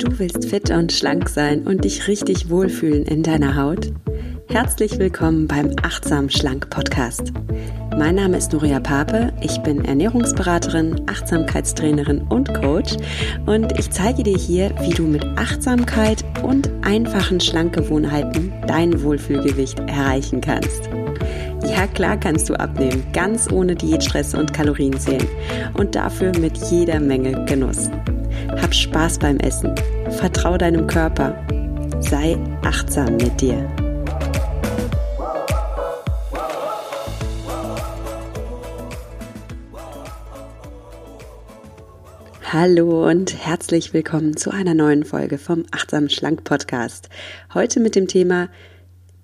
Du willst fit und schlank sein und dich richtig wohlfühlen in deiner Haut? Herzlich willkommen beim Achtsam Schlank Podcast. Mein Name ist Nuria Pape, ich bin Ernährungsberaterin, Achtsamkeitstrainerin und Coach und ich zeige dir hier, wie du mit Achtsamkeit und einfachen Schlankgewohnheiten dein Wohlfühlgewicht erreichen kannst. Ja, klar kannst du abnehmen, ganz ohne Diätstress und Kalorienzählen und dafür mit jeder Menge Genuss. Hab Spaß beim Essen. Vertrau deinem Körper. Sei achtsam mit dir. Hallo und herzlich willkommen zu einer neuen Folge vom Achtsam Schlank Podcast. Heute mit dem Thema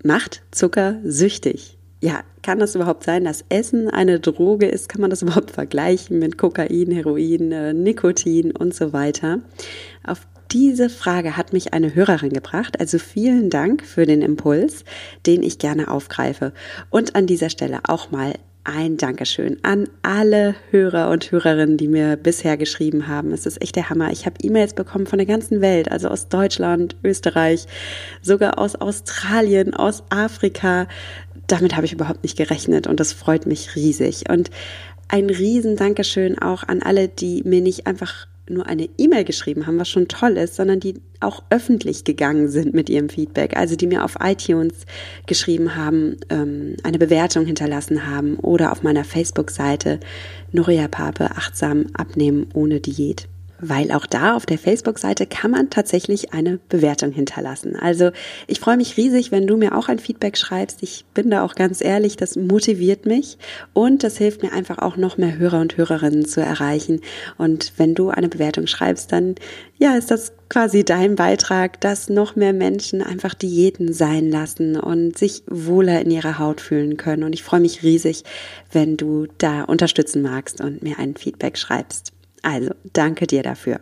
Macht Zucker süchtig? Ja, kann das überhaupt sein, dass Essen eine Droge ist? Kann man das überhaupt vergleichen mit Kokain, Heroin, äh, Nikotin und so weiter? Auf diese Frage hat mich eine Hörerin gebracht. Also vielen Dank für den Impuls, den ich gerne aufgreife. Und an dieser Stelle auch mal ein Dankeschön an alle Hörer und Hörerinnen, die mir bisher geschrieben haben. Es ist echt der Hammer. Ich habe E-Mails bekommen von der ganzen Welt, also aus Deutschland, Österreich, sogar aus Australien, aus Afrika. Damit habe ich überhaupt nicht gerechnet und das freut mich riesig. Und ein riesen Dankeschön auch an alle, die mir nicht einfach nur eine E-Mail geschrieben haben, was schon toll ist, sondern die auch öffentlich gegangen sind mit ihrem Feedback, also die mir auf iTunes geschrieben haben, ähm, eine Bewertung hinterlassen haben oder auf meiner Facebook-Seite Nuria Pape achtsam abnehmen ohne Diät weil auch da auf der Facebook-Seite kann man tatsächlich eine Bewertung hinterlassen. Also ich freue mich riesig, wenn du mir auch ein Feedback schreibst. Ich bin da auch ganz ehrlich, das motiviert mich und das hilft mir einfach auch noch mehr Hörer und Hörerinnen zu erreichen. Und wenn du eine Bewertung schreibst, dann ja, ist das quasi dein Beitrag, dass noch mehr Menschen einfach Diäten sein lassen und sich wohler in ihrer Haut fühlen können. Und ich freue mich riesig, wenn du da unterstützen magst und mir ein Feedback schreibst. Also, danke dir dafür.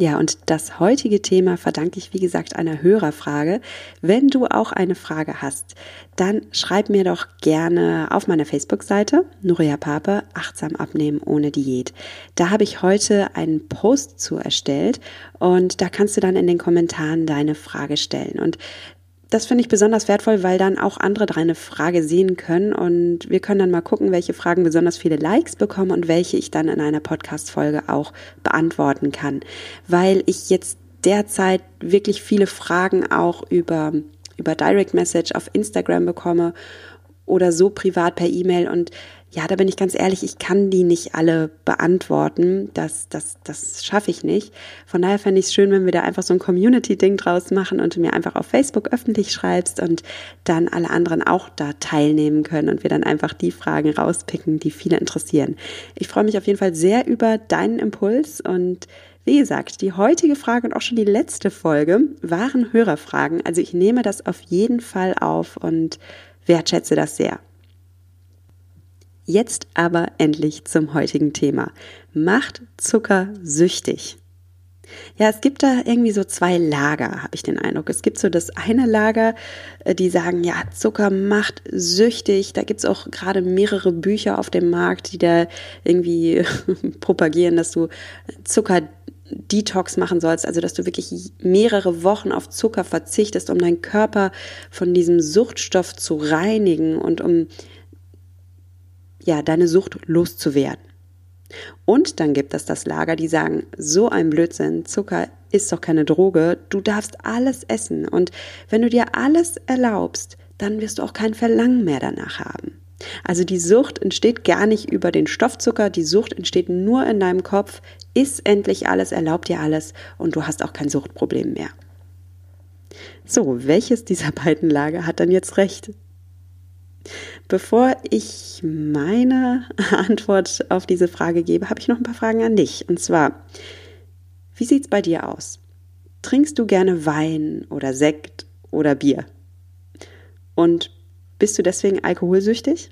Ja, und das heutige Thema verdanke ich, wie gesagt, einer Hörerfrage. Wenn du auch eine Frage hast, dann schreib mir doch gerne auf meiner Facebook-Seite Nuria Pape, achtsam abnehmen ohne Diät. Da habe ich heute einen Post zu erstellt und da kannst du dann in den Kommentaren deine Frage stellen. Und das finde ich besonders wertvoll, weil dann auch andere deine Frage sehen können und wir können dann mal gucken, welche Fragen besonders viele Likes bekommen und welche ich dann in einer Podcast-Folge auch beantworten kann. Weil ich jetzt derzeit wirklich viele Fragen auch über, über Direct Message auf Instagram bekomme oder so privat per E-Mail und ja, da bin ich ganz ehrlich, ich kann die nicht alle beantworten. Das, das, das schaffe ich nicht. Von daher fände ich es schön, wenn wir da einfach so ein Community-Ding draus machen und du mir einfach auf Facebook öffentlich schreibst und dann alle anderen auch da teilnehmen können und wir dann einfach die Fragen rauspicken, die viele interessieren. Ich freue mich auf jeden Fall sehr über deinen Impuls und wie gesagt, die heutige Frage und auch schon die letzte Folge waren Hörerfragen. Also ich nehme das auf jeden Fall auf und wertschätze das sehr. Jetzt aber endlich zum heutigen Thema. Macht Zucker süchtig? Ja, es gibt da irgendwie so zwei Lager, habe ich den Eindruck. Es gibt so das eine Lager, äh, die sagen, ja, Zucker macht süchtig. Da gibt es auch gerade mehrere Bücher auf dem Markt, die da irgendwie propagieren, dass du Zucker Detox machen sollst, also dass du wirklich mehrere Wochen auf Zucker verzichtest, um deinen Körper von diesem Suchtstoff zu reinigen und um ja, deine Sucht loszuwerden. Und dann gibt es das Lager, die sagen, so ein Blödsinn, Zucker ist doch keine Droge, du darfst alles essen und wenn du dir alles erlaubst, dann wirst du auch kein Verlangen mehr danach haben. Also die Sucht entsteht gar nicht über den Stoffzucker, die Sucht entsteht nur in deinem Kopf, iss endlich alles, erlaub dir alles und du hast auch kein Suchtproblem mehr. So, welches dieser beiden Lager hat dann jetzt recht? Bevor ich meine Antwort auf diese Frage gebe, habe ich noch ein paar Fragen an dich. Und zwar, wie sieht es bei dir aus? Trinkst du gerne Wein oder Sekt oder Bier? Und bist du deswegen alkoholsüchtig?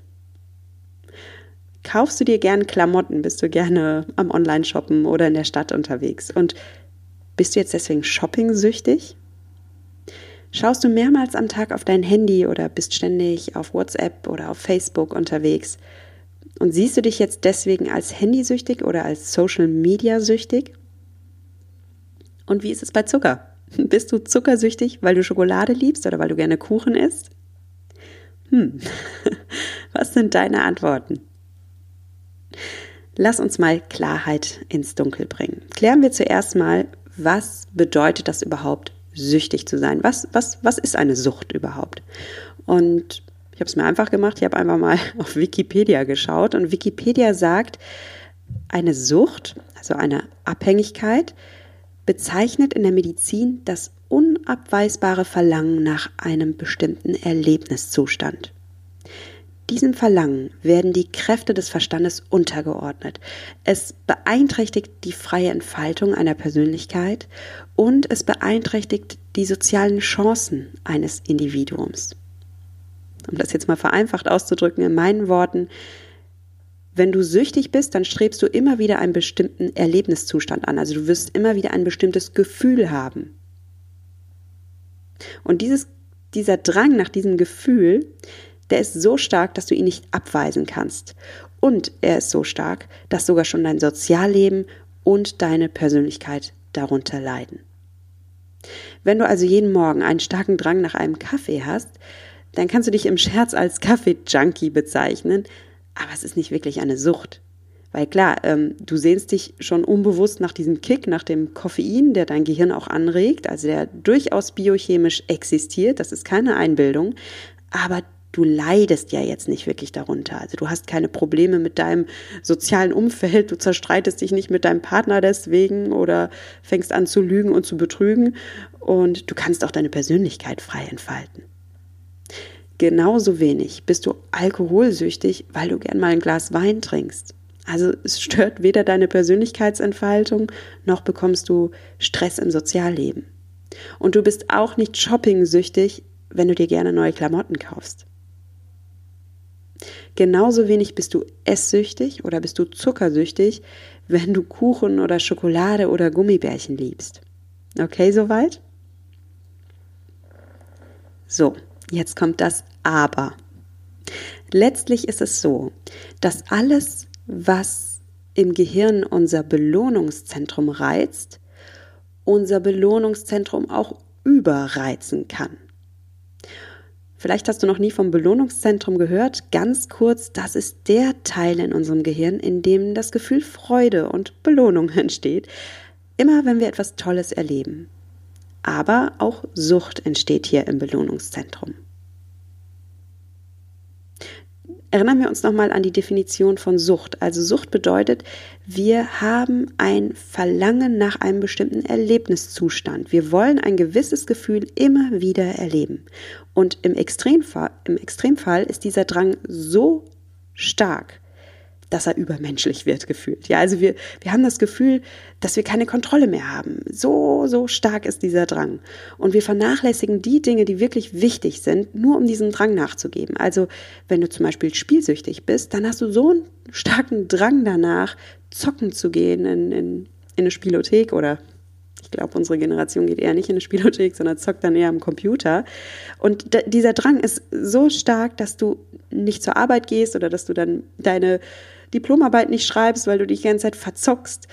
Kaufst du dir gerne Klamotten? Bist du gerne am Online-Shoppen oder in der Stadt unterwegs? Und bist du jetzt deswegen shopping-süchtig? Schaust du mehrmals am Tag auf dein Handy oder bist ständig auf WhatsApp oder auf Facebook unterwegs? Und siehst du dich jetzt deswegen als handysüchtig oder als Social Media süchtig? Und wie ist es bei Zucker? Bist du zuckersüchtig, weil du Schokolade liebst oder weil du gerne Kuchen isst? Hm, was sind deine Antworten? Lass uns mal Klarheit ins Dunkel bringen. Klären wir zuerst mal, was bedeutet das überhaupt, süchtig zu sein? Was, was, was ist eine Sucht überhaupt? Und ich habe es mir einfach gemacht, ich habe einfach mal auf Wikipedia geschaut und Wikipedia sagt, eine Sucht, also eine Abhängigkeit, bezeichnet in der Medizin das unabweisbare Verlangen nach einem bestimmten Erlebniszustand. Diesem Verlangen werden die Kräfte des Verstandes untergeordnet. Es beeinträchtigt die freie Entfaltung einer Persönlichkeit und es beeinträchtigt die sozialen Chancen eines Individuums. Um das jetzt mal vereinfacht auszudrücken in meinen Worten, wenn du süchtig bist, dann strebst du immer wieder einen bestimmten Erlebniszustand an. Also du wirst immer wieder ein bestimmtes Gefühl haben. Und dieses, dieser Drang nach diesem Gefühl, der ist so stark, dass du ihn nicht abweisen kannst. Und er ist so stark, dass sogar schon dein Sozialleben und deine Persönlichkeit darunter leiden. Wenn du also jeden Morgen einen starken Drang nach einem Kaffee hast, dann kannst du dich im Scherz als Kaffee-Junkie bezeichnen, aber es ist nicht wirklich eine Sucht. Weil klar, ähm, du sehnst dich schon unbewusst nach diesem Kick, nach dem Koffein, der dein Gehirn auch anregt, also der durchaus biochemisch existiert, das ist keine Einbildung, aber du leidest ja jetzt nicht wirklich darunter. Also du hast keine Probleme mit deinem sozialen Umfeld, du zerstreitest dich nicht mit deinem Partner deswegen oder fängst an zu lügen und zu betrügen und du kannst auch deine Persönlichkeit frei entfalten. Genauso wenig bist du alkoholsüchtig, weil du gern mal ein Glas Wein trinkst. Also es stört weder deine Persönlichkeitsentfaltung, noch bekommst du Stress im Sozialleben. Und du bist auch nicht shoppingsüchtig, wenn du dir gerne neue Klamotten kaufst. Genauso wenig bist du esssüchtig oder bist du zuckersüchtig, wenn du Kuchen oder Schokolade oder Gummibärchen liebst. Okay, soweit? So, jetzt kommt das Aber. Letztlich ist es so, dass alles, was im Gehirn unser Belohnungszentrum reizt, unser Belohnungszentrum auch überreizen kann. Vielleicht hast du noch nie vom Belohnungszentrum gehört. Ganz kurz, das ist der Teil in unserem Gehirn, in dem das Gefühl Freude und Belohnung entsteht. Immer wenn wir etwas Tolles erleben. Aber auch Sucht entsteht hier im Belohnungszentrum. Erinnern wir uns nochmal an die Definition von Sucht. Also Sucht bedeutet, wir haben ein Verlangen nach einem bestimmten Erlebniszustand. Wir wollen ein gewisses Gefühl immer wieder erleben. Und im Extremfall, im Extremfall ist dieser Drang so stark, dass er übermenschlich wird gefühlt. Ja, also wir, wir haben das Gefühl, dass wir keine Kontrolle mehr haben. So, so stark ist dieser Drang. Und wir vernachlässigen die Dinge, die wirklich wichtig sind, nur um diesem Drang nachzugeben. Also, wenn du zum Beispiel spielsüchtig bist, dann hast du so einen starken Drang danach, zocken zu gehen in, in, in eine Spielothek oder ich glaube, unsere Generation geht eher nicht in eine Spielothek, sondern zockt dann eher am Computer. Und dieser Drang ist so stark, dass du nicht zur Arbeit gehst oder dass du dann deine Diplomarbeit nicht schreibst, weil du dich die ganze Zeit verzockst,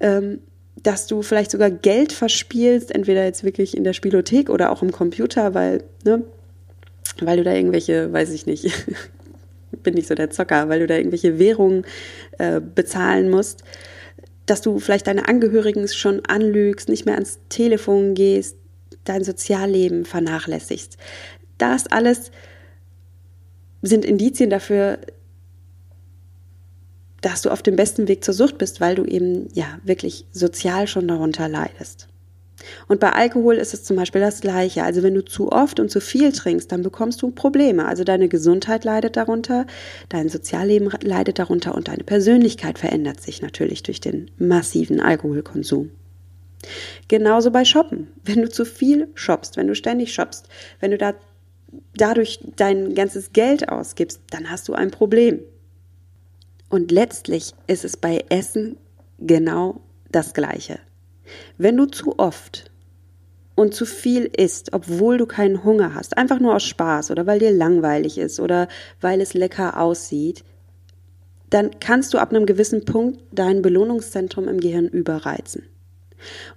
ähm, dass du vielleicht sogar Geld verspielst, entweder jetzt wirklich in der Spielothek oder auch im Computer, weil, ne, weil du da irgendwelche, weiß ich nicht, bin nicht so der Zocker, weil du da irgendwelche Währungen äh, bezahlen musst, dass du vielleicht deine Angehörigen schon anlügst, nicht mehr ans Telefon gehst, dein Sozialleben vernachlässigst. Das alles sind Indizien dafür, dass du auf dem besten Weg zur Sucht bist, weil du eben ja wirklich sozial schon darunter leidest. Und bei Alkohol ist es zum Beispiel das Gleiche. Also wenn du zu oft und zu viel trinkst, dann bekommst du Probleme. Also deine Gesundheit leidet darunter, dein Sozialleben leidet darunter und deine Persönlichkeit verändert sich natürlich durch den massiven Alkoholkonsum. Genauso bei Shoppen. Wenn du zu viel shoppst, wenn du ständig shoppst, wenn du da dadurch dein ganzes Geld ausgibst, dann hast du ein Problem. Und letztlich ist es bei Essen genau das Gleiche. Wenn du zu oft und zu viel isst, obwohl du keinen Hunger hast, einfach nur aus Spaß oder weil dir langweilig ist oder weil es lecker aussieht, dann kannst du ab einem gewissen Punkt dein Belohnungszentrum im Gehirn überreizen.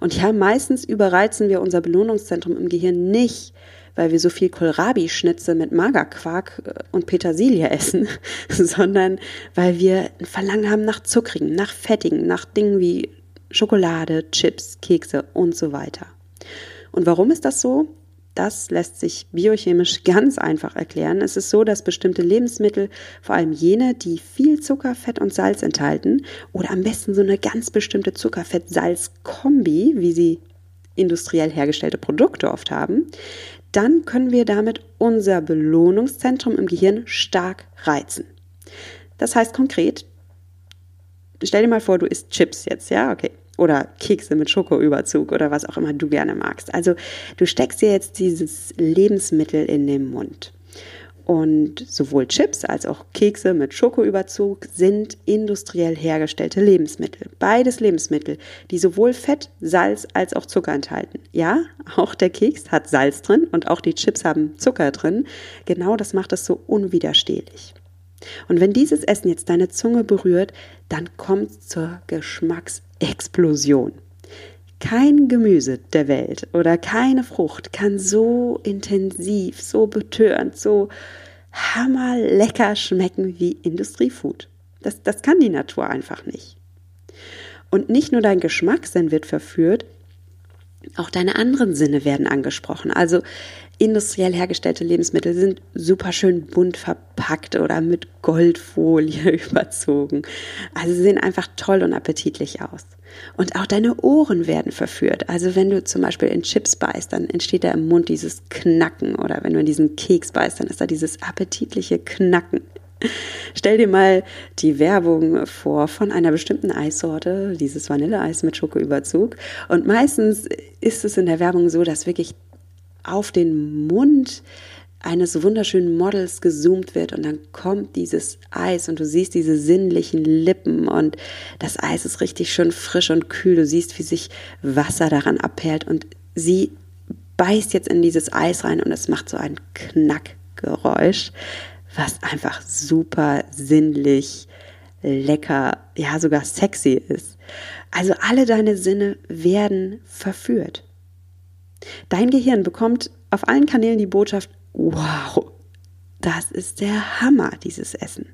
Und ja, meistens überreizen wir unser Belohnungszentrum im Gehirn nicht, weil wir so viel Kohlrabi-Schnitze mit Magerquark äh, und Petersilie essen, sondern weil wir ein Verlangen haben nach Zuckrigen, nach Fettigen, nach Dingen wie Schokolade, Chips, Kekse und so weiter. Und warum ist das so? Das lässt sich biochemisch ganz einfach erklären. Es ist so, dass bestimmte Lebensmittel, vor allem jene, die viel Zucker, Fett und Salz enthalten, oder am besten so eine ganz bestimmte Zucker-Fett-Salz-Kombi, wie sie industriell hergestellte Produkte oft haben, dann können wir damit unser Belohnungszentrum im Gehirn stark reizen. Das heißt konkret, stell dir mal vor, du isst Chips jetzt, ja, okay oder Kekse mit Schokoüberzug oder was auch immer du gerne magst. Also du steckst dir jetzt dieses Lebensmittel in den Mund. Und sowohl Chips als auch Kekse mit Schokoüberzug sind industriell hergestellte Lebensmittel. Beides Lebensmittel, die sowohl Fett, Salz als auch Zucker enthalten. Ja, auch der Keks hat Salz drin und auch die Chips haben Zucker drin. Genau das macht es so unwiderstehlich. Und wenn dieses Essen jetzt deine Zunge berührt, dann kommt zur Geschmacksexplosion. Kein Gemüse der Welt oder keine Frucht kann so intensiv, so betörend, so hammerlecker schmecken wie Industriefood. Das, das kann die Natur einfach nicht. Und nicht nur dein Geschmackssinn wird verführt, auch deine anderen Sinne werden angesprochen. Also industriell hergestellte Lebensmittel sind super schön bunt verpackt oder mit Goldfolie überzogen. Also sie sehen einfach toll und appetitlich aus. Und auch deine Ohren werden verführt. Also wenn du zum Beispiel in Chips beißt, dann entsteht da im Mund dieses Knacken. Oder wenn du in diesen Keks beißt, dann ist da dieses appetitliche Knacken. Stell dir mal die Werbung vor von einer bestimmten Eissorte, dieses Vanilleeis mit Schokoüberzug. Und meistens ist es in der Werbung so, dass wirklich auf den Mund eines wunderschönen Models gezoomt wird und dann kommt dieses Eis und du siehst diese sinnlichen Lippen und das Eis ist richtig schön frisch und kühl. Du siehst, wie sich Wasser daran abperlt und sie beißt jetzt in dieses Eis rein und es macht so ein Knackgeräusch, was einfach super sinnlich, lecker, ja sogar sexy ist. Also alle deine Sinne werden verführt. Dein Gehirn bekommt auf allen Kanälen die Botschaft, wow, das ist der Hammer, dieses Essen.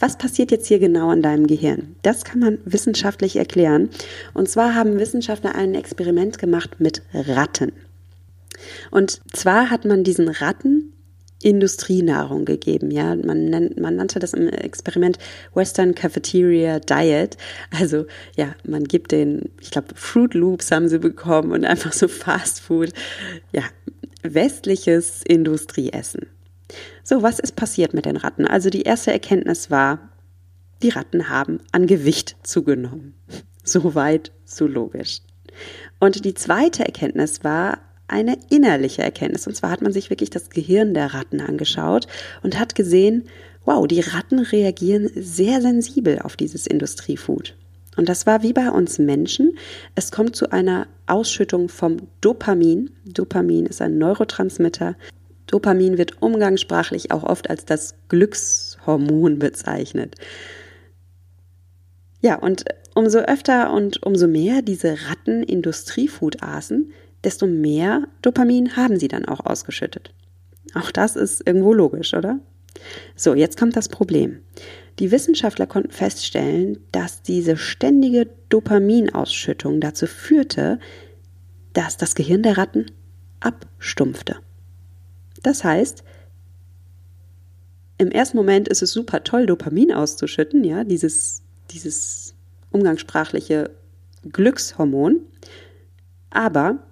Was passiert jetzt hier genau in deinem Gehirn? Das kann man wissenschaftlich erklären. Und zwar haben Wissenschaftler ein Experiment gemacht mit Ratten. Und zwar hat man diesen Ratten Industrienahrung gegeben. Ja, man, nennt, man nannte das im Experiment Western Cafeteria Diet. Also ja, man gibt den, ich glaube, Fruit Loops haben sie bekommen und einfach so Fast Food. Ja, westliches Industrieessen. So, was ist passiert mit den Ratten? Also die erste Erkenntnis war, die Ratten haben an Gewicht zugenommen. Soweit, so logisch. Und die zweite Erkenntnis war, eine innerliche Erkenntnis. Und zwar hat man sich wirklich das Gehirn der Ratten angeschaut und hat gesehen, wow, die Ratten reagieren sehr sensibel auf dieses Industriefood. Und das war wie bei uns Menschen. Es kommt zu einer Ausschüttung vom Dopamin. Dopamin ist ein Neurotransmitter. Dopamin wird umgangssprachlich auch oft als das Glückshormon bezeichnet. Ja, und umso öfter und umso mehr diese Ratten Industriefood aßen, desto mehr Dopamin haben sie dann auch ausgeschüttet. Auch das ist irgendwo logisch, oder? So, jetzt kommt das Problem. Die Wissenschaftler konnten feststellen, dass diese ständige Dopaminausschüttung dazu führte, dass das Gehirn der Ratten abstumpfte. Das heißt, im ersten Moment ist es super toll, Dopamin auszuschütten, ja, dieses, dieses umgangssprachliche Glückshormon. Aber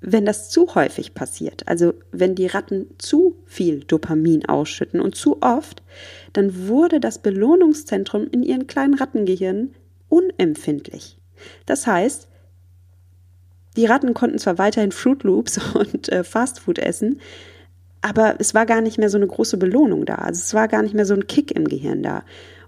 wenn das zu häufig passiert, also wenn die Ratten zu viel Dopamin ausschütten und zu oft, dann wurde das Belohnungszentrum in ihren kleinen Rattengehirnen unempfindlich. Das heißt, die Ratten konnten zwar weiterhin Fruit Loops und äh, Fastfood essen, aber es war gar nicht mehr so eine große Belohnung da. Also es war gar nicht mehr so ein Kick im Gehirn da.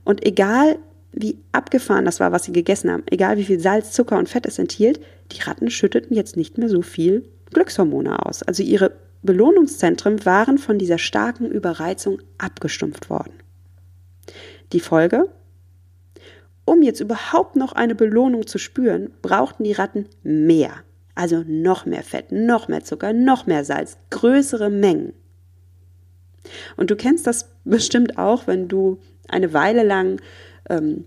Und egal wie abgefahren das war, was sie gegessen haben, egal wie viel Salz, Zucker und Fett es enthielt, die Ratten schütteten jetzt nicht mehr so viel Glückshormone aus. Also ihre Belohnungszentren waren von dieser starken Überreizung abgestumpft worden. Die Folge? um jetzt überhaupt noch eine Belohnung zu spüren, brauchten die Ratten mehr. Also noch mehr Fett, noch mehr Zucker, noch mehr Salz, größere Mengen. Und du kennst das bestimmt auch, wenn du eine Weile lang ähm,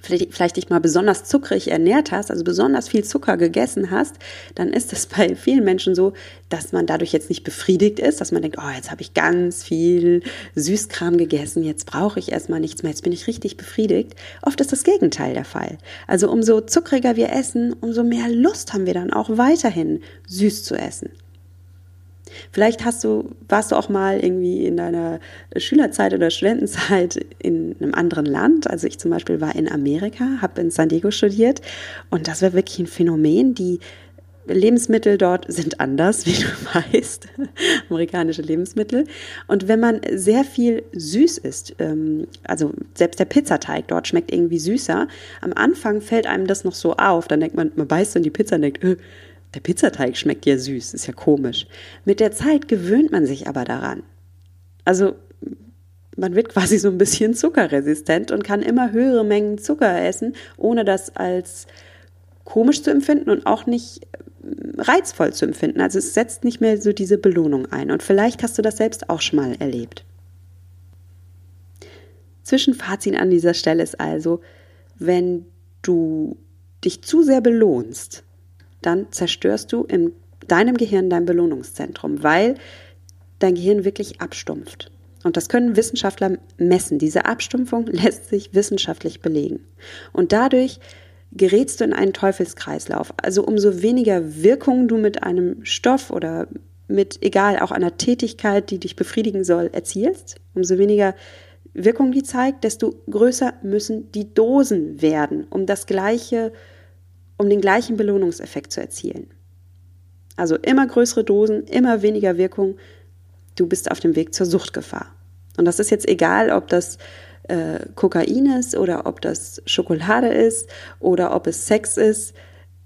vielleicht, vielleicht dich mal besonders zuckrig ernährt hast, also besonders viel Zucker gegessen hast, dann ist es bei vielen Menschen so, dass man dadurch jetzt nicht befriedigt ist, dass man denkt, oh, jetzt habe ich ganz viel Süßkram gegessen, jetzt brauche ich erstmal nichts mehr, jetzt bin ich richtig befriedigt. Oft ist das Gegenteil der Fall. Also umso zuckriger wir essen, umso mehr Lust haben wir dann auch weiterhin süß zu essen. Vielleicht hast du, warst du auch mal irgendwie in deiner Schülerzeit oder Studentenzeit in einem anderen Land. Also ich zum Beispiel war in Amerika, habe in San Diego studiert und das war wirklich ein Phänomen. Die Lebensmittel dort sind anders, wie du weißt, amerikanische Lebensmittel. Und wenn man sehr viel süß isst, ähm, also selbst der Pizzateig dort schmeckt irgendwie süßer, am Anfang fällt einem das noch so auf. Dann denkt man, man beißt in die Pizza und denkt, äh, der Pizzateig schmeckt ja süß, ist ja komisch. Mit der Zeit gewöhnt man sich aber daran. Also man wird quasi so ein bisschen zuckerresistent und kann immer höhere Mengen Zucker essen, ohne das als komisch zu empfinden und auch nicht äh, reizvoll zu empfinden. Also es setzt nicht mehr so diese Belohnung ein. Und vielleicht hast du das selbst auch schon mal erlebt. Zwischenfazit an dieser Stelle ist also, wenn du dich zu sehr belohnst, dann zerstörst du in deinem Gehirn dein Belohnungszentrum, weil dein Gehirn wirklich abstumpft. Und das können Wissenschaftler messen. Diese Abstumpfung lässt sich wissenschaftlich belegen. Und dadurch gerätst du in einen Teufelskreislauf. Also umso weniger Wirkung du mit einem Stoff oder mit, egal, auch einer Tätigkeit, die dich befriedigen soll, erzielst, umso weniger Wirkung die zeigt, desto größer müssen die Dosen werden, um das gleiche um den gleichen Belohnungseffekt zu erzielen. Also immer größere Dosen, immer weniger Wirkung, du bist auf dem Weg zur Suchtgefahr. Und das ist jetzt egal, ob das äh, Kokain ist oder ob das Schokolade ist oder ob es Sex ist.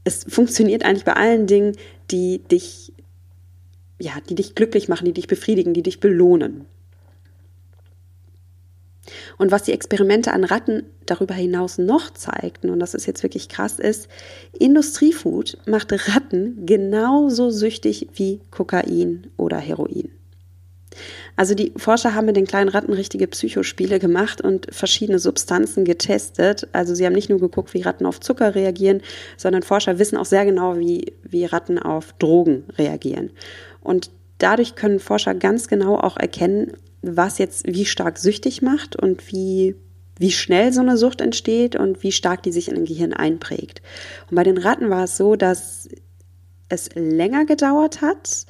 Es funktioniert eigentlich bei allen Dingen, die dich, ja, die dich glücklich machen, die dich befriedigen, die dich belohnen. Und was die Experimente an Ratten darüber hinaus noch zeigten, und das ist jetzt wirklich krass, ist, Industriefood macht Ratten genauso süchtig wie Kokain oder Heroin. Also die Forscher haben mit den kleinen Ratten richtige Psychospiele gemacht und verschiedene Substanzen getestet. Also sie haben nicht nur geguckt, wie Ratten auf Zucker reagieren, sondern Forscher wissen auch sehr genau, wie, wie Ratten auf Drogen reagieren. Und dadurch können Forscher ganz genau auch erkennen, was jetzt wie stark süchtig macht und wie, wie schnell so eine Sucht entsteht und wie stark die sich in den Gehirn einprägt. Und bei den Ratten war es so, dass es länger gedauert hat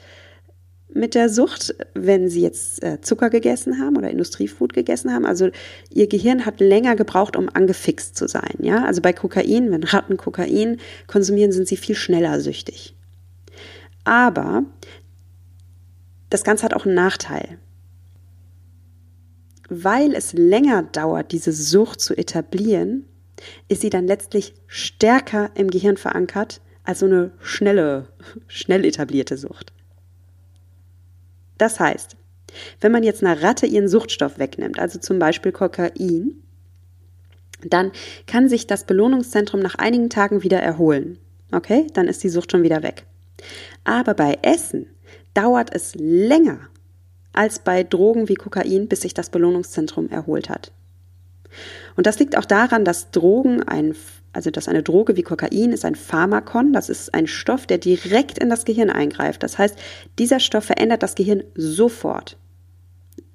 mit der Sucht, wenn sie jetzt äh, Zucker gegessen haben oder Industriefood gegessen haben. Also ihr Gehirn hat länger gebraucht, um angefixt zu sein. Ja, also bei Kokain, wenn Ratten Kokain konsumieren, sind sie viel schneller süchtig. Aber das Ganze hat auch einen Nachteil weil es länger dauert, diese Sucht zu etablieren, ist sie dann letztlich stärker im Gehirn verankert als so eine schnelle, schnell etablierte Sucht. Das heißt, wenn man jetzt einer Ratte ihren Suchtstoff wegnimmt, also zum Beispiel Kokain, dann kann sich das Belohnungszentrum nach einigen Tagen wieder erholen. Okay, dann ist die Sucht schon wieder weg. Aber bei Essen dauert es länger, als bei Drogen wie Kokain, bis sich das Belohnungszentrum erholt hat. Und das liegt auch daran, dass Drogen ein, also dass eine Droge wie Kokain ist ein Pharmakon, das ist ein Stoff, der direkt in das Gehirn eingreift. Das heißt, dieser Stoff verändert das Gehirn sofort.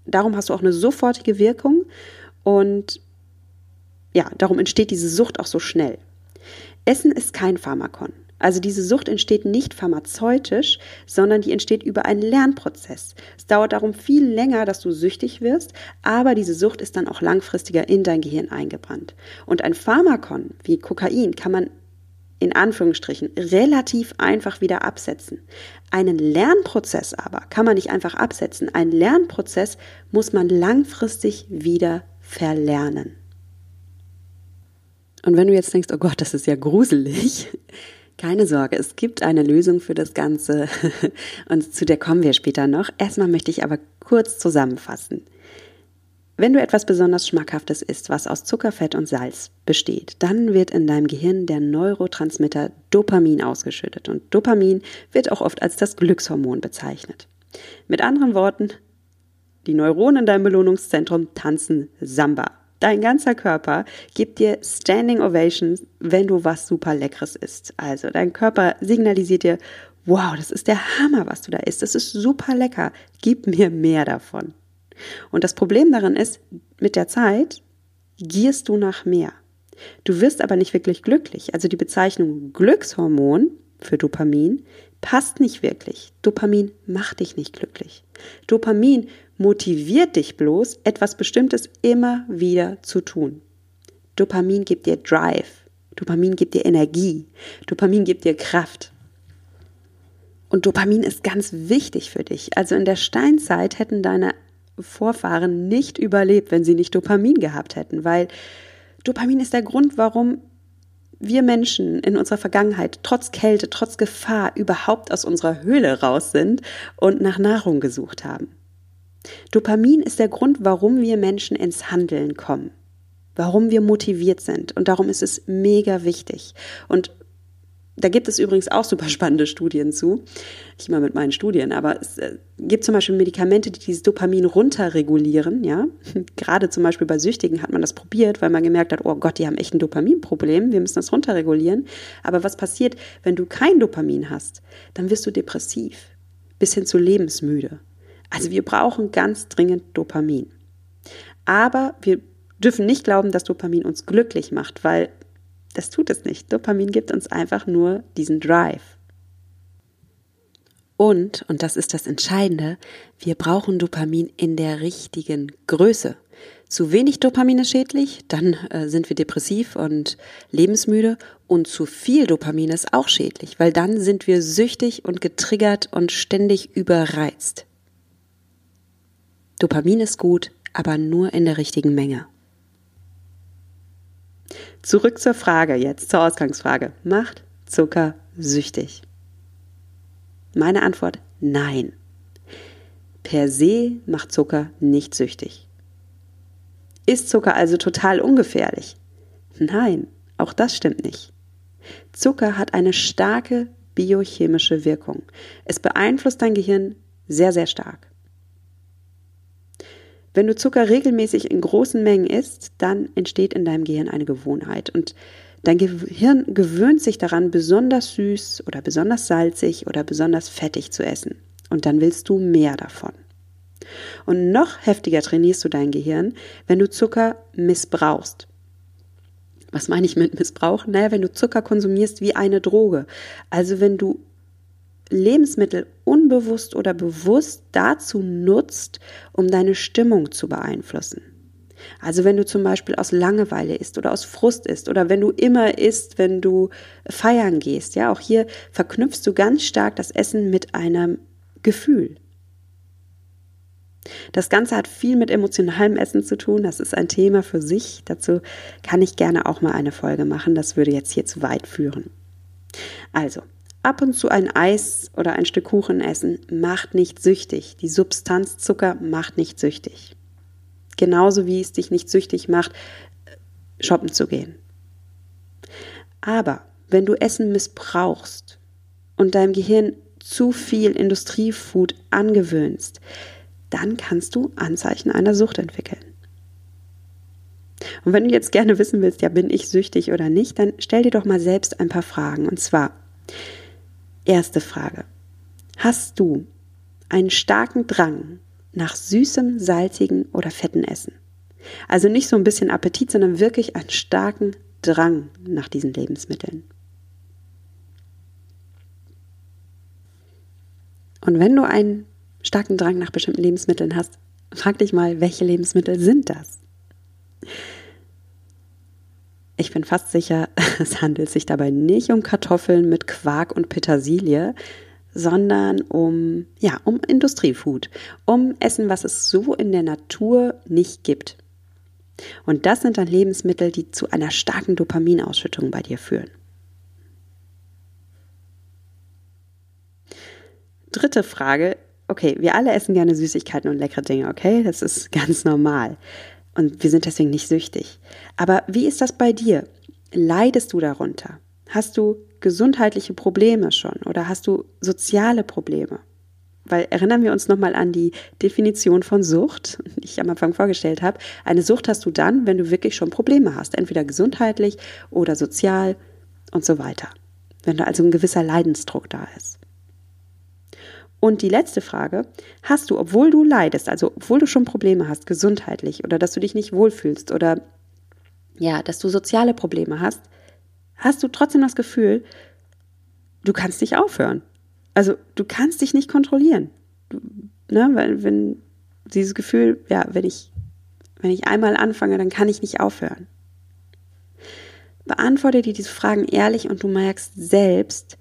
Darum hast du auch eine sofortige Wirkung und ja, darum entsteht diese Sucht auch so schnell. Essen ist kein Pharmakon. Also diese Sucht entsteht nicht pharmazeutisch, sondern die entsteht über einen Lernprozess. Es dauert darum viel länger, dass du süchtig wirst, aber diese Sucht ist dann auch langfristiger in dein Gehirn eingebrannt. Und ein Pharmakon wie Kokain kann man in Anführungsstrichen relativ einfach wieder absetzen. Einen Lernprozess aber kann man nicht einfach absetzen. Ein Lernprozess muss man langfristig wieder verlernen. Und wenn du jetzt denkst, oh Gott, das ist ja gruselig, keine Sorge, es gibt eine Lösung für das Ganze und zu der kommen wir später noch. Erstmal möchte ich aber kurz zusammenfassen. Wenn du etwas besonders Schmackhaftes isst, was aus Zucker, Fett und Salz besteht, dann wird in deinem Gehirn der Neurotransmitter Dopamin ausgeschüttet. Und Dopamin wird auch oft als das Glückshormon bezeichnet. Mit anderen Worten, die Neuronen in deinem Belohnungszentrum tanzen Samba. Dein ganzer Körper gibt dir Standing Ovations, wenn du was super Leckeres isst. Also dein Körper signalisiert dir, wow, das ist der Hammer, was du da isst. Das ist super lecker. Gib mir mehr davon. Und das Problem daran ist, mit der Zeit gierst du nach mehr. Du wirst aber nicht wirklich glücklich. Also die Bezeichnung Glückshormon für Dopamin passt nicht wirklich. Dopamin macht dich nicht glücklich. Dopamin motiviert dich bloß, etwas Bestimmtes immer wieder zu tun. Dopamin gibt dir Drive. Dopamin gibt dir Energie. Dopamin gibt dir Kraft. Und Dopamin ist ganz wichtig für dich. Also in der Steinzeit hätten deine Vorfahren nicht überlebt, wenn sie nicht Dopamin gehabt hätten, weil Dopamin ist der Grund, warum wir Menschen in unserer Vergangenheit trotz Kälte, trotz Gefahr überhaupt aus unserer Höhle raus sind und nach Nahrung gesucht haben. Dopamin ist der Grund, warum wir Menschen ins Handeln kommen, warum wir motiviert sind und darum ist es mega wichtig. Und da gibt es übrigens auch super spannende Studien zu. Nicht immer mit meinen Studien, aber es äh, gibt zum Beispiel Medikamente, die dieses Dopamin runterregulieren, ja. Gerade zum Beispiel bei Süchtigen hat man das probiert, weil man gemerkt hat, oh Gott, die haben echt ein Dopaminproblem, wir müssen das runterregulieren. Aber was passiert, wenn du kein Dopamin hast? Dann wirst du depressiv, bis hin zu lebensmüde. Also wir brauchen ganz dringend Dopamin. Aber wir dürfen nicht glauben, dass Dopamin uns glücklich macht, weil das tut es nicht. Dopamin gibt uns einfach nur diesen Drive. Und, und das ist das Entscheidende, wir brauchen Dopamin in der richtigen Größe. Zu wenig Dopamin ist schädlich, dann äh, sind wir depressiv und lebensmüde und zu viel Dopamin ist auch schädlich, weil dann sind wir süchtig und getriggert und ständig überreizt. Dopamin ist gut, aber nur in der richtigen Menge. Zurück zur Frage jetzt, zur Ausgangsfrage. Macht Zucker süchtig? Meine Antwort, nein. Per se macht Zucker nicht süchtig. Ist Zucker also total ungefährlich? Nein, auch das stimmt nicht. Zucker hat eine starke biochemische Wirkung. Es beeinflusst dein Gehirn sehr, sehr stark. Wenn du Zucker regelmäßig in großen Mengen isst, dann entsteht in deinem Gehirn eine Gewohnheit und dein Gehirn gewöhnt sich daran, besonders süß oder besonders salzig oder besonders fettig zu essen. Und dann willst du mehr davon. Und noch heftiger trainierst du dein Gehirn, wenn du Zucker missbrauchst. Was meine ich mit Missbrauch? Naja, wenn du Zucker konsumierst wie eine Droge. Also wenn du Lebensmittel unbewusst oder bewusst dazu nutzt, um deine Stimmung zu beeinflussen. Also wenn du zum Beispiel aus Langeweile isst oder aus Frust isst oder wenn du immer isst, wenn du feiern gehst, ja, auch hier verknüpfst du ganz stark das Essen mit einem Gefühl. Das Ganze hat viel mit emotionalem Essen zu tun. Das ist ein Thema für sich. Dazu kann ich gerne auch mal eine Folge machen. Das würde jetzt hier zu weit führen. Also, Ab und zu ein Eis oder ein Stück Kuchen essen macht nicht süchtig. Die Substanz Zucker macht nicht süchtig. Genauso wie es dich nicht süchtig macht, shoppen zu gehen. Aber wenn du Essen missbrauchst und deinem Gehirn zu viel Industriefood angewöhnst, dann kannst du Anzeichen einer Sucht entwickeln. Und wenn du jetzt gerne wissen willst, ja, bin ich süchtig oder nicht, dann stell dir doch mal selbst ein paar Fragen. Und zwar, Erste Frage. Hast du einen starken Drang nach süßem, salzigen oder fetten Essen? Also nicht so ein bisschen Appetit, sondern wirklich einen starken Drang nach diesen Lebensmitteln. Und wenn du einen starken Drang nach bestimmten Lebensmitteln hast, frag dich mal, welche Lebensmittel sind das? Ich bin fast sicher, es handelt sich dabei nicht um Kartoffeln mit Quark und Petersilie, sondern um, ja, um Industriefood, um Essen, was es so in der Natur nicht gibt. Und das sind dann Lebensmittel, die zu einer starken Dopaminausschüttung bei dir führen. Dritte Frage, okay, wir alle essen gerne Süßigkeiten und leckere Dinge, okay? Das ist ganz normal. Und wir sind deswegen nicht süchtig. Aber wie ist das bei dir? Leidest du darunter? Hast du gesundheitliche Probleme schon oder hast du soziale Probleme? Weil erinnern wir uns nochmal an die Definition von Sucht, die ich am Anfang vorgestellt habe. Eine Sucht hast du dann, wenn du wirklich schon Probleme hast, entweder gesundheitlich oder sozial und so weiter. Wenn da also ein gewisser Leidensdruck da ist. Und die letzte Frage, hast du, obwohl du leidest, also obwohl du schon Probleme hast, gesundheitlich oder dass du dich nicht wohlfühlst oder ja, dass du soziale Probleme hast, hast du trotzdem das Gefühl, du kannst nicht aufhören. Also du kannst dich nicht kontrollieren. Du, ne, weil wenn dieses Gefühl, ja, wenn ich, wenn ich einmal anfange, dann kann ich nicht aufhören. Beantworte dir diese Fragen ehrlich und du merkst selbst,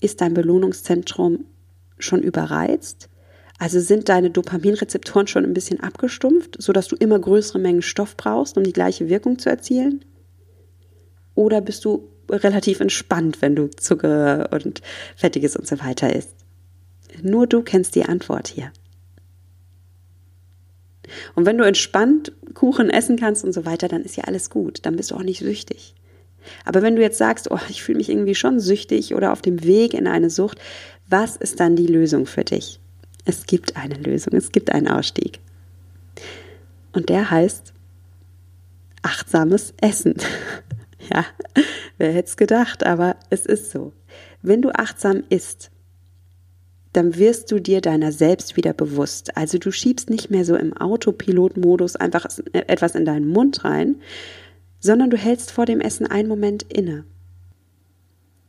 ist dein Belohnungszentrum schon überreizt? Also sind deine Dopaminrezeptoren schon ein bisschen abgestumpft, sodass du immer größere Mengen Stoff brauchst, um die gleiche Wirkung zu erzielen? Oder bist du relativ entspannt, wenn du Zucker und Fettiges und so weiter isst? Nur du kennst die Antwort hier. Und wenn du entspannt Kuchen essen kannst und so weiter, dann ist ja alles gut. Dann bist du auch nicht süchtig. Aber wenn du jetzt sagst, oh, ich fühle mich irgendwie schon süchtig oder auf dem Weg in eine Sucht, was ist dann die Lösung für dich? Es gibt eine Lösung, es gibt einen Ausstieg. Und der heißt achtsames Essen. ja, wer hätte es gedacht, aber es ist so. Wenn du achtsam isst, dann wirst du dir deiner selbst wieder bewusst. Also du schiebst nicht mehr so im Autopilotmodus einfach etwas in deinen Mund rein, sondern du hältst vor dem Essen einen Moment inne.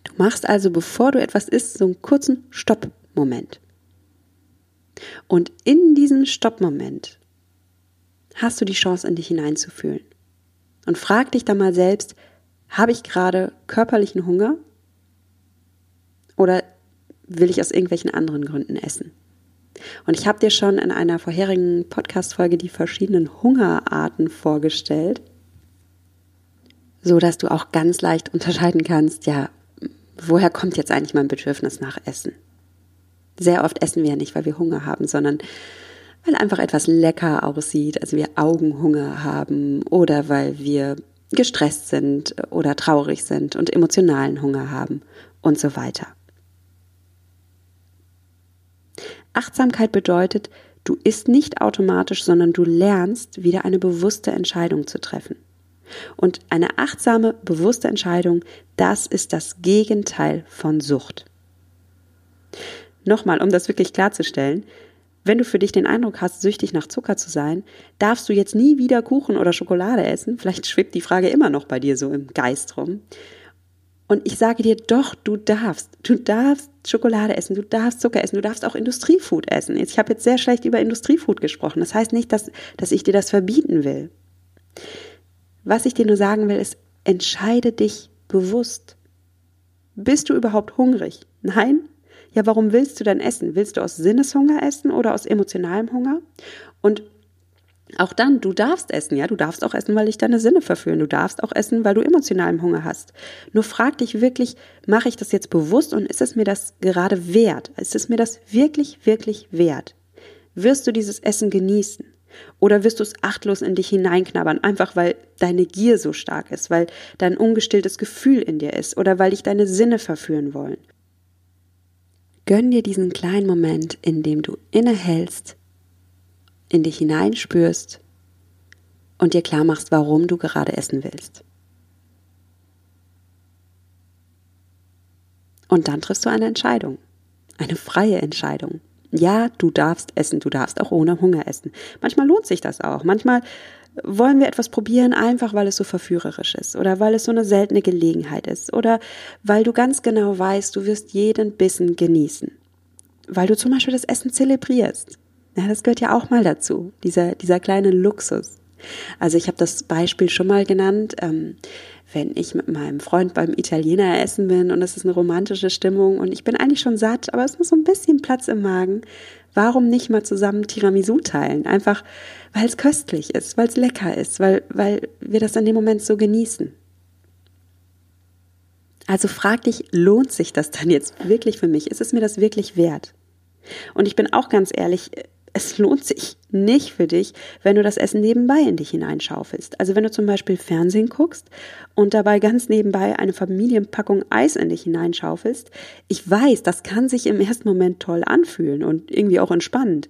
Du machst also, bevor du etwas isst, so einen kurzen Stopp-Moment. Und in diesem Stopp-Moment hast du die Chance, in dich hineinzufühlen. Und frag dich dann mal selbst, habe ich gerade körperlichen Hunger? Oder will ich aus irgendwelchen anderen Gründen essen? Und ich habe dir schon in einer vorherigen Podcast-Folge die verschiedenen Hungerarten vorgestellt, so dass du auch ganz leicht unterscheiden kannst, ja, woher kommt jetzt eigentlich mein Bedürfnis nach Essen? Sehr oft essen wir ja nicht, weil wir Hunger haben, sondern weil einfach etwas lecker aussieht, also wir Augenhunger haben oder weil wir gestresst sind oder traurig sind und emotionalen Hunger haben und so weiter. Achtsamkeit bedeutet, du isst nicht automatisch, sondern du lernst wieder eine bewusste Entscheidung zu treffen. Und eine achtsame, bewusste Entscheidung, das ist das Gegenteil von Sucht. Nochmal, um das wirklich klarzustellen, wenn du für dich den Eindruck hast, süchtig nach Zucker zu sein, darfst du jetzt nie wieder Kuchen oder Schokolade essen. Vielleicht schwebt die Frage immer noch bei dir so im Geist rum. Und ich sage dir doch, du darfst. Du darfst Schokolade essen, du darfst Zucker essen, du darfst auch Industriefood essen. Ich habe jetzt sehr schlecht über Industriefood gesprochen. Das heißt nicht, dass, dass ich dir das verbieten will. Was ich dir nur sagen will, ist, entscheide dich bewusst. Bist du überhaupt hungrig? Nein? Ja, warum willst du dann essen? Willst du aus Sinneshunger essen oder aus emotionalem Hunger? Und auch dann, du darfst essen, ja, du darfst auch essen, weil dich deine Sinne verführen. Du darfst auch essen, weil du emotionalen Hunger hast. Nur frag dich wirklich, mache ich das jetzt bewusst und ist es mir das gerade wert? Ist es mir das wirklich, wirklich wert? Wirst du dieses Essen genießen? Oder wirst du es achtlos in dich hineinknabbern, einfach weil deine Gier so stark ist, weil dein ungestilltes Gefühl in dir ist oder weil dich deine Sinne verführen wollen? Gönn dir diesen kleinen Moment, in dem du innehältst, in dich hineinspürst und dir klar machst, warum du gerade essen willst. Und dann triffst du eine Entscheidung, eine freie Entscheidung. Ja, du darfst essen, du darfst auch ohne Hunger essen. Manchmal lohnt sich das auch. Manchmal wollen wir etwas probieren, einfach weil es so verführerisch ist oder weil es so eine seltene Gelegenheit ist oder weil du ganz genau weißt, du wirst jeden Bissen genießen. Weil du zum Beispiel das Essen zelebrierst. Ja, das gehört ja auch mal dazu, dieser, dieser kleine Luxus. Also ich habe das Beispiel schon mal genannt, ähm, wenn ich mit meinem Freund beim Italiener essen bin und es ist eine romantische Stimmung und ich bin eigentlich schon satt, aber es muss so ein bisschen Platz im Magen. Warum nicht mal zusammen Tiramisu teilen? Einfach, weil es köstlich ist, weil es lecker ist, weil, weil wir das in dem Moment so genießen. Also frag dich, lohnt sich das dann jetzt wirklich für mich? Ist es mir das wirklich wert? Und ich bin auch ganz ehrlich, es lohnt sich nicht für dich, wenn du das Essen nebenbei in dich hineinschaufelst. Also wenn du zum Beispiel Fernsehen guckst und dabei ganz nebenbei eine Familienpackung Eis in dich hineinschaufelst. Ich weiß, das kann sich im ersten Moment toll anfühlen und irgendwie auch entspannend,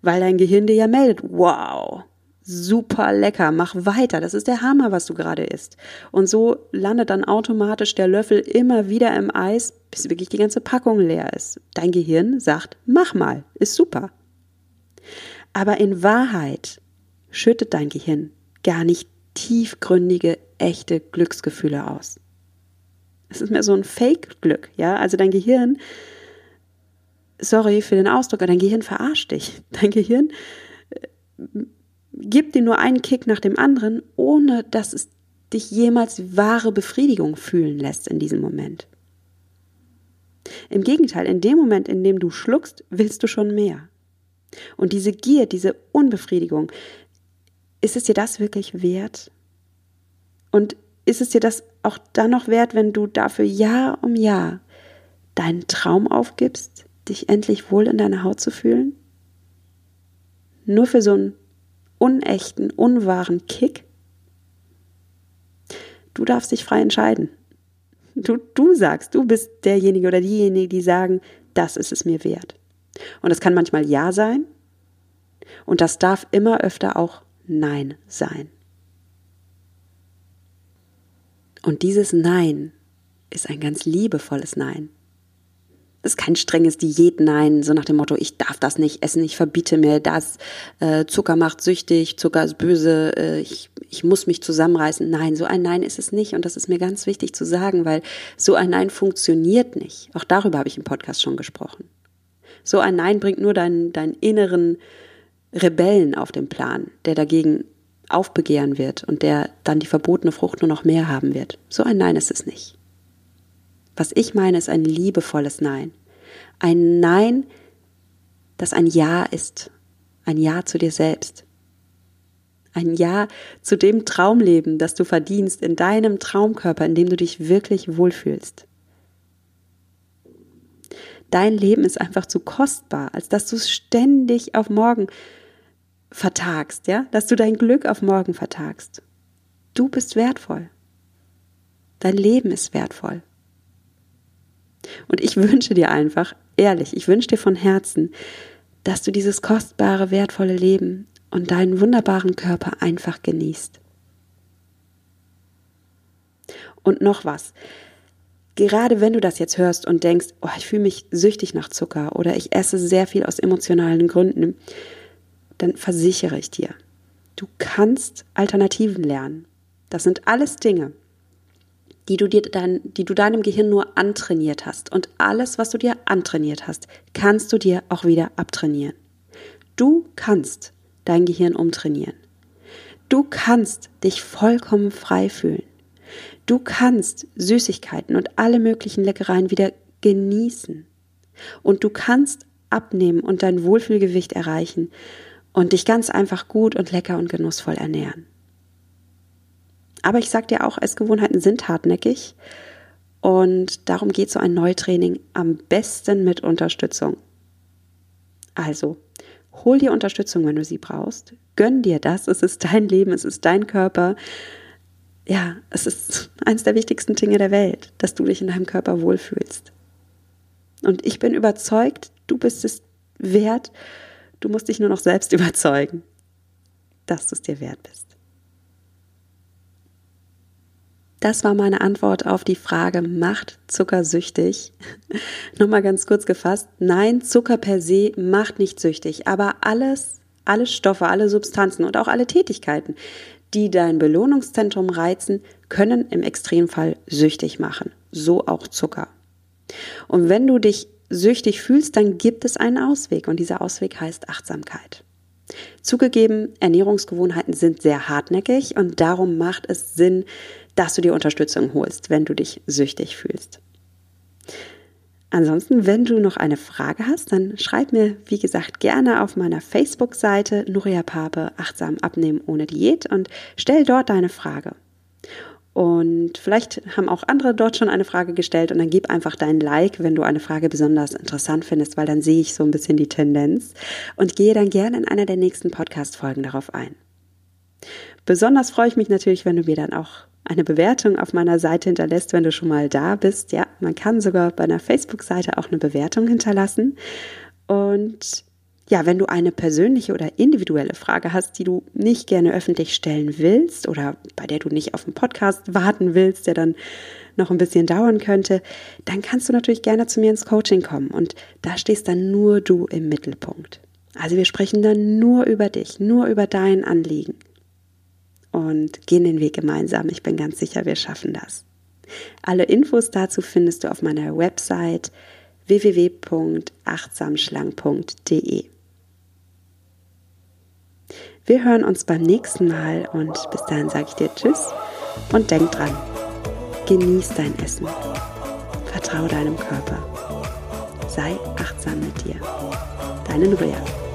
weil dein Gehirn dir ja meldet, wow, super lecker, mach weiter, das ist der Hammer, was du gerade isst. Und so landet dann automatisch der Löffel immer wieder im Eis, bis wirklich die ganze Packung leer ist. Dein Gehirn sagt, mach mal, ist super. Aber in Wahrheit schüttet dein Gehirn gar nicht tiefgründige, echte Glücksgefühle aus. Es ist mehr so ein Fake-Glück, ja? Also dein Gehirn, sorry für den Ausdruck, aber dein Gehirn verarscht dich. Dein Gehirn äh, gibt dir nur einen Kick nach dem anderen, ohne dass es dich jemals wahre Befriedigung fühlen lässt in diesem Moment. Im Gegenteil, in dem Moment, in dem du schluckst, willst du schon mehr. Und diese Gier, diese Unbefriedigung, ist es dir das wirklich wert? Und ist es dir das auch dann noch wert, wenn du dafür Jahr um Jahr deinen Traum aufgibst, dich endlich wohl in deiner Haut zu fühlen? Nur für so einen unechten, unwahren Kick? Du darfst dich frei entscheiden. Du, du sagst, du bist derjenige oder diejenige, die sagen, das ist es mir wert. Und es kann manchmal Ja sein und das darf immer öfter auch Nein sein. Und dieses Nein ist ein ganz liebevolles Nein. Es ist kein strenges Diät-Nein, so nach dem Motto, ich darf das nicht essen, ich verbiete mir das, äh, Zucker macht süchtig, Zucker ist böse, äh, ich, ich muss mich zusammenreißen. Nein, so ein Nein ist es nicht. Und das ist mir ganz wichtig zu sagen, weil so ein Nein funktioniert nicht. Auch darüber habe ich im Podcast schon gesprochen. So ein Nein bringt nur deinen, deinen inneren Rebellen auf den Plan, der dagegen aufbegehren wird und der dann die verbotene Frucht nur noch mehr haben wird. So ein Nein ist es nicht. Was ich meine, ist ein liebevolles Nein. Ein Nein, das ein Ja ist. Ein Ja zu dir selbst. Ein Ja zu dem Traumleben, das du verdienst, in deinem Traumkörper, in dem du dich wirklich wohlfühlst. Dein Leben ist einfach zu kostbar, als dass du es ständig auf morgen vertagst, ja, dass du dein Glück auf morgen vertagst. Du bist wertvoll. Dein Leben ist wertvoll. Und ich wünsche dir einfach, ehrlich, ich wünsche dir von Herzen, dass du dieses kostbare, wertvolle Leben und deinen wunderbaren Körper einfach genießt. Und noch was gerade wenn du das jetzt hörst und denkst, oh, ich fühle mich süchtig nach Zucker oder ich esse sehr viel aus emotionalen Gründen, dann versichere ich dir, du kannst Alternativen lernen. Das sind alles Dinge, die du, dir dein, die du deinem Gehirn nur antrainiert hast. Und alles, was du dir antrainiert hast, kannst du dir auch wieder abtrainieren. Du kannst dein Gehirn umtrainieren. Du kannst dich vollkommen frei fühlen. Du kannst Süßigkeiten und alle möglichen Leckereien wieder genießen. Und du kannst abnehmen und dein Wohlfühlgewicht erreichen und dich ganz einfach gut und lecker und genussvoll ernähren. Aber ich sag dir auch, Essgewohnheiten sind hartnäckig und darum geht so ein Neutraining am besten mit Unterstützung. Also, hol dir Unterstützung, wenn du sie brauchst. Gönn dir das. Es ist dein Leben, es ist dein Körper ja, es ist eines der wichtigsten Dinge der Welt, dass du dich in deinem Körper wohlfühlst. Und ich bin überzeugt, du bist es wert. Du musst dich nur noch selbst überzeugen, dass du es dir wert bist. Das war meine Antwort auf die Frage, macht Zucker süchtig? Nochmal ganz kurz gefasst. Nein, Zucker per se macht nicht süchtig, aber alles, alle Stoffe, alle Substanzen und auch alle Tätigkeiten, die dein Belohnungszentrum reizen, können im Extremfall süchtig machen. So auch Zucker. Und wenn du dich süchtig fühlst, dann gibt es einen Ausweg und dieser Ausweg heißt Achtsamkeit. Zugegeben, Ernährungsgewohnheiten sind sehr hartnäckig und darum macht es Sinn, dass du dir Unterstützung holst, wenn du dich süchtig fühlst. Ansonsten, wenn du noch eine Frage hast, dann schreib mir, wie gesagt, gerne auf meiner Facebook-Seite Nuria Pape Achtsam Abnehmen ohne Diät und stell dort deine Frage. Und vielleicht haben auch andere dort schon eine Frage gestellt und dann gib einfach dein Like, wenn du eine Frage besonders interessant findest, weil dann sehe ich so ein bisschen die Tendenz und gehe dann gerne in einer der nächsten Podcast-Folgen darauf ein. Besonders freue ich mich natürlich, wenn du mir dann auch eine Bewertung auf meiner Seite hinterlässt, wenn du schon mal da bist. Ja, man kann sogar bei einer Facebook-Seite auch eine Bewertung hinterlassen. Und ja, wenn du eine persönliche oder individuelle Frage hast, die du nicht gerne öffentlich stellen willst oder bei der du nicht auf einen Podcast warten willst, der dann noch ein bisschen dauern könnte, dann kannst du natürlich gerne zu mir ins Coaching kommen und da stehst dann nur du im Mittelpunkt. Also wir sprechen dann nur über dich, nur über dein Anliegen und gehen den Weg gemeinsam. Ich bin ganz sicher, wir schaffen das. Alle Infos dazu findest du auf meiner Website www.achtsamschlang.de. Wir hören uns beim nächsten Mal und bis dahin sage ich dir Tschüss und denk dran, genieß dein Essen, vertraue deinem Körper, sei achtsam mit dir. Deine Nuria.